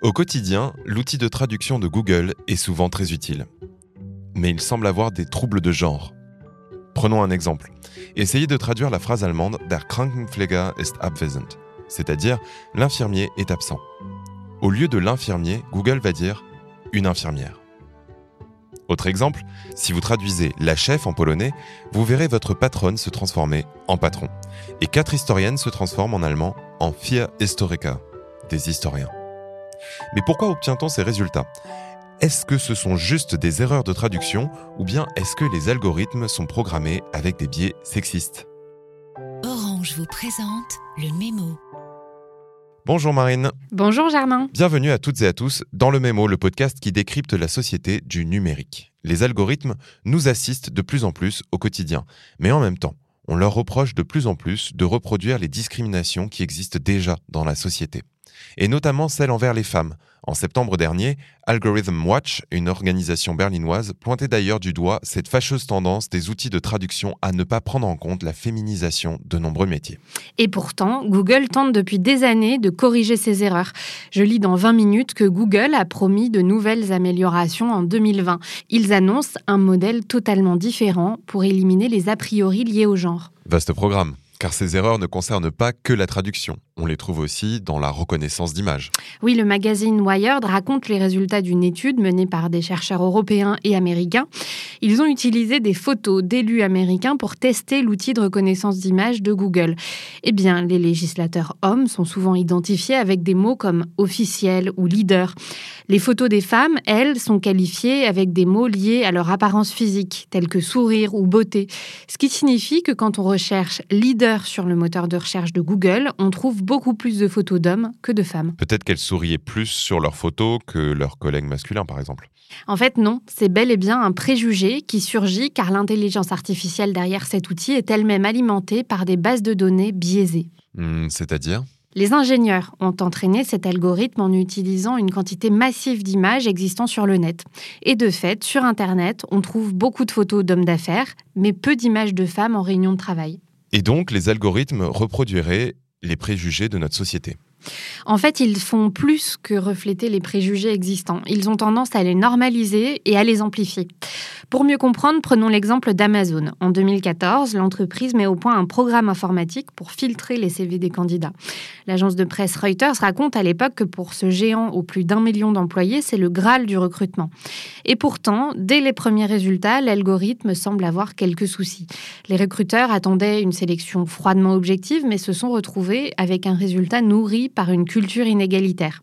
Au quotidien, l'outil de traduction de Google est souvent très utile. Mais il semble avoir des troubles de genre. Prenons un exemple. Essayez de traduire la phrase allemande Der Krankenpfleger ist abwesend, c'est-à-dire l'infirmier est absent. Au lieu de l'infirmier, Google va dire une infirmière. Autre exemple, si vous traduisez la chef en polonais, vous verrez votre patronne se transformer en patron. Et quatre historiennes se transforment en allemand en vier Historiker, des historiens. Mais pourquoi obtient-on ces résultats? Est-ce que ce sont juste des erreurs de traduction ou bien est-ce que les algorithmes sont programmés avec des biais sexistes? Orange vous présente le mémo. Bonjour Marine. Bonjour Germain. Bienvenue à toutes et à tous dans le Mémo, le podcast qui décrypte la société du numérique. Les algorithmes nous assistent de plus en plus au quotidien, mais en même temps, on leur reproche de plus en plus de reproduire les discriminations qui existent déjà dans la société et notamment celle envers les femmes. En septembre dernier, Algorithm Watch, une organisation berlinoise, pointait d'ailleurs du doigt cette fâcheuse tendance des outils de traduction à ne pas prendre en compte la féminisation de nombreux métiers. Et pourtant, Google tente depuis des années de corriger ces erreurs. Je lis dans 20 minutes que Google a promis de nouvelles améliorations en 2020. Ils annoncent un modèle totalement différent pour éliminer les a priori liés au genre. Vaste programme car ces erreurs ne concernent pas que la traduction. On les trouve aussi dans la reconnaissance d'images. Oui, le magazine Wired raconte les résultats d'une étude menée par des chercheurs européens et américains. Ils ont utilisé des photos d'élus américains pour tester l'outil de reconnaissance d'images de Google. Eh bien, les législateurs hommes sont souvent identifiés avec des mots comme officiel ou leader. Les photos des femmes, elles, sont qualifiées avec des mots liés à leur apparence physique, tels que sourire ou beauté. Ce qui signifie que quand on recherche leader sur le moteur de recherche de Google, on trouve beaucoup plus de photos d'hommes que de femmes. Peut-être qu'elles souriaient plus sur leurs photos que leurs collègues masculins, par exemple. En fait, non, c'est bel et bien un préjugé qui surgit car l'intelligence artificielle derrière cet outil est elle-même alimentée par des bases de données biaisées. Hmm, c'est-à-dire? Les ingénieurs ont entraîné cet algorithme en utilisant une quantité massive d'images existant sur le net. Et de fait, sur Internet, on trouve beaucoup de photos d'hommes d'affaires, mais peu d'images de femmes en réunion de travail. Et donc, les algorithmes reproduiraient les préjugés de notre société. En fait, ils font plus que refléter les préjugés existants. Ils ont tendance à les normaliser et à les amplifier. Pour mieux comprendre, prenons l'exemple d'Amazon. En 2014, l'entreprise met au point un programme informatique pour filtrer les CV des candidats. L'agence de presse Reuters raconte à l'époque que pour ce géant aux plus d'un million d'employés, c'est le Graal du recrutement. Et pourtant, dès les premiers résultats, l'algorithme semble avoir quelques soucis. Les recruteurs attendaient une sélection froidement objective, mais se sont retrouvés avec un résultat nourri par une culture inégalitaire.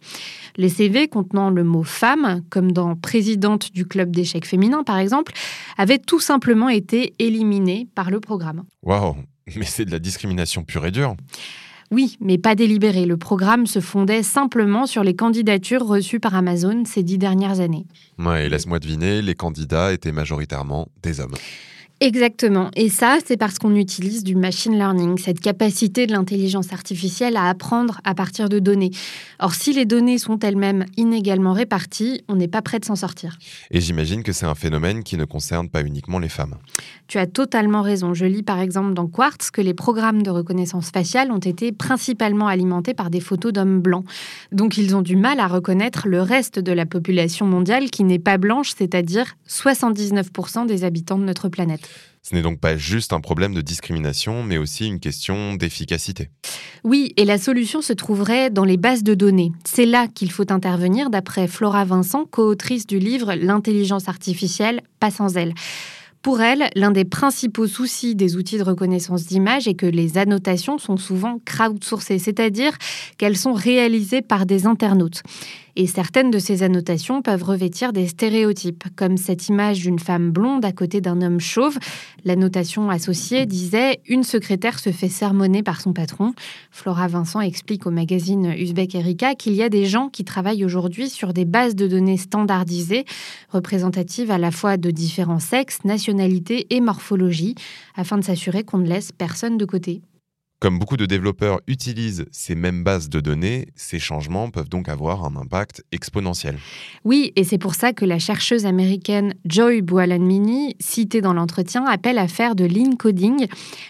Les CV contenant le mot femme, comme dans présidente du club d'échecs féminin par exemple, avaient tout simplement été éliminés par le programme. Waouh, mais c'est de la discrimination pure et dure. Oui, mais pas délibérée. Le programme se fondait simplement sur les candidatures reçues par Amazon ces dix dernières années. Ouais, laisse-moi deviner, les candidats étaient majoritairement des hommes. Exactement. Et ça, c'est parce qu'on utilise du machine learning, cette capacité de l'intelligence artificielle à apprendre à partir de données. Or, si les données sont elles-mêmes inégalement réparties, on n'est pas prêt de s'en sortir. Et j'imagine que c'est un phénomène qui ne concerne pas uniquement les femmes. Tu as totalement raison. Je lis par exemple dans Quartz que les programmes de reconnaissance faciale ont été principalement alimentés par des photos d'hommes blancs. Donc ils ont du mal à reconnaître le reste de la population mondiale qui n'est pas blanche, c'est-à-dire 79% des habitants de notre planète. Ce n'est donc pas juste un problème de discrimination, mais aussi une question d'efficacité. Oui, et la solution se trouverait dans les bases de données. C'est là qu'il faut intervenir, d'après Flora Vincent, co-autrice du livre L'intelligence artificielle, pas sans elle. Pour elle, l'un des principaux soucis des outils de reconnaissance d'image est que les annotations sont souvent crowdsourcées, c'est-à-dire qu'elles sont réalisées par des internautes. Et certaines de ces annotations peuvent revêtir des stéréotypes, comme cette image d'une femme blonde à côté d'un homme chauve. L'annotation associée disait Une secrétaire se fait sermonner par son patron. Flora Vincent explique au magazine Uzbek Erika qu'il y a des gens qui travaillent aujourd'hui sur des bases de données standardisées, représentatives à la fois de différents sexes, nationalités et morphologies, afin de s'assurer qu'on ne laisse personne de côté. Comme beaucoup de développeurs utilisent ces mêmes bases de données, ces changements peuvent donc avoir un impact exponentiel. Oui, et c'est pour ça que la chercheuse américaine Joy Buolamwini, citée dans l'entretien, appelle à faire de l'encoding.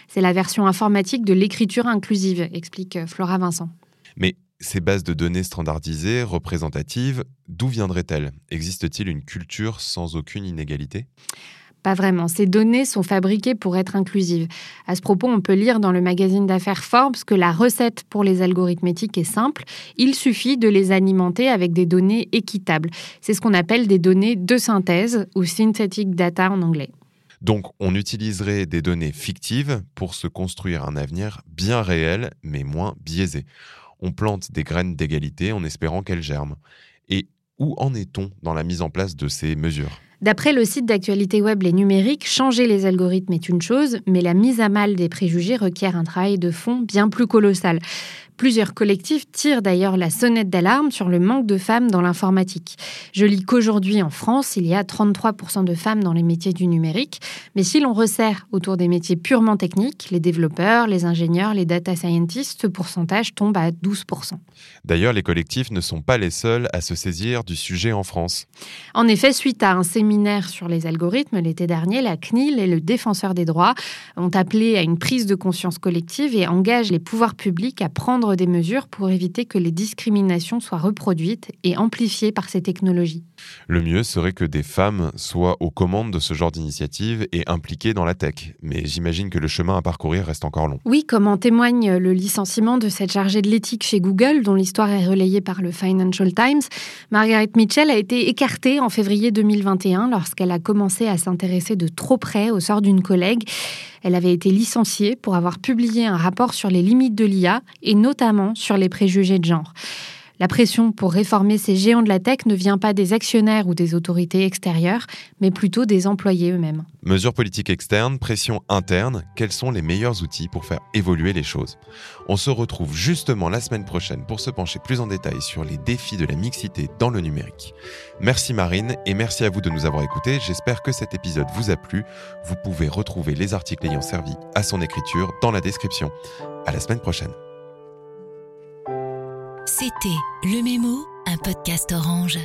C'est la version informatique de l'écriture inclusive, explique Flora Vincent. Mais ces bases de données standardisées, représentatives, d'où viendraient-elles? Existe-t-il une culture sans aucune inégalité? Pas vraiment. Ces données sont fabriquées pour être inclusives. À ce propos, on peut lire dans le magazine d'affaires Forbes que la recette pour les algorithmes éthiques est simple. Il suffit de les alimenter avec des données équitables. C'est ce qu'on appelle des données de synthèse ou synthetic data en anglais. Donc, on utiliserait des données fictives pour se construire un avenir bien réel, mais moins biaisé. On plante des graines d'égalité en espérant qu'elles germent. Et où en est-on dans la mise en place de ces mesures? D'après le site d'actualité web Les Numériques, changer les algorithmes est une chose, mais la mise à mal des préjugés requiert un travail de fond bien plus colossal. Plusieurs collectifs tirent d'ailleurs la sonnette d'alarme sur le manque de femmes dans l'informatique. Je lis qu'aujourd'hui en France, il y a 33% de femmes dans les métiers du numérique, mais si l'on resserre autour des métiers purement techniques, les développeurs, les ingénieurs, les data scientists, ce pourcentage tombe à 12%. D'ailleurs, les collectifs ne sont pas les seuls à se saisir du sujet en France. En effet, suite à un séminaire sur les algorithmes l'été dernier, la CNIL et le défenseur des droits ont appelé à une prise de conscience collective et engagent les pouvoirs publics à des mesures pour éviter que les discriminations soient reproduites et amplifiées par ces technologies. Le mieux serait que des femmes soient aux commandes de ce genre d'initiative et impliquées dans la tech. Mais j'imagine que le chemin à parcourir reste encore long. Oui, comme en témoigne le licenciement de cette chargée de l'éthique chez Google, dont l'histoire est relayée par le Financial Times, Margaret Mitchell a été écartée en février 2021 lorsqu'elle a commencé à s'intéresser de trop près au sort d'une collègue. Elle avait été licenciée pour avoir publié un rapport sur les limites de l'IA et notamment sur les préjugés de genre. La pression pour réformer ces géants de la tech ne vient pas des actionnaires ou des autorités extérieures, mais plutôt des employés eux-mêmes. Mesures politiques externes, pression interne, quels sont les meilleurs outils pour faire évoluer les choses? On se retrouve justement la semaine prochaine pour se pencher plus en détail sur les défis de la mixité dans le numérique. Merci Marine et merci à vous de nous avoir écoutés. J'espère que cet épisode vous a plu. Vous pouvez retrouver les articles ayant servi à son écriture dans la description. À la semaine prochaine. C'était Le Mémo, un podcast orange.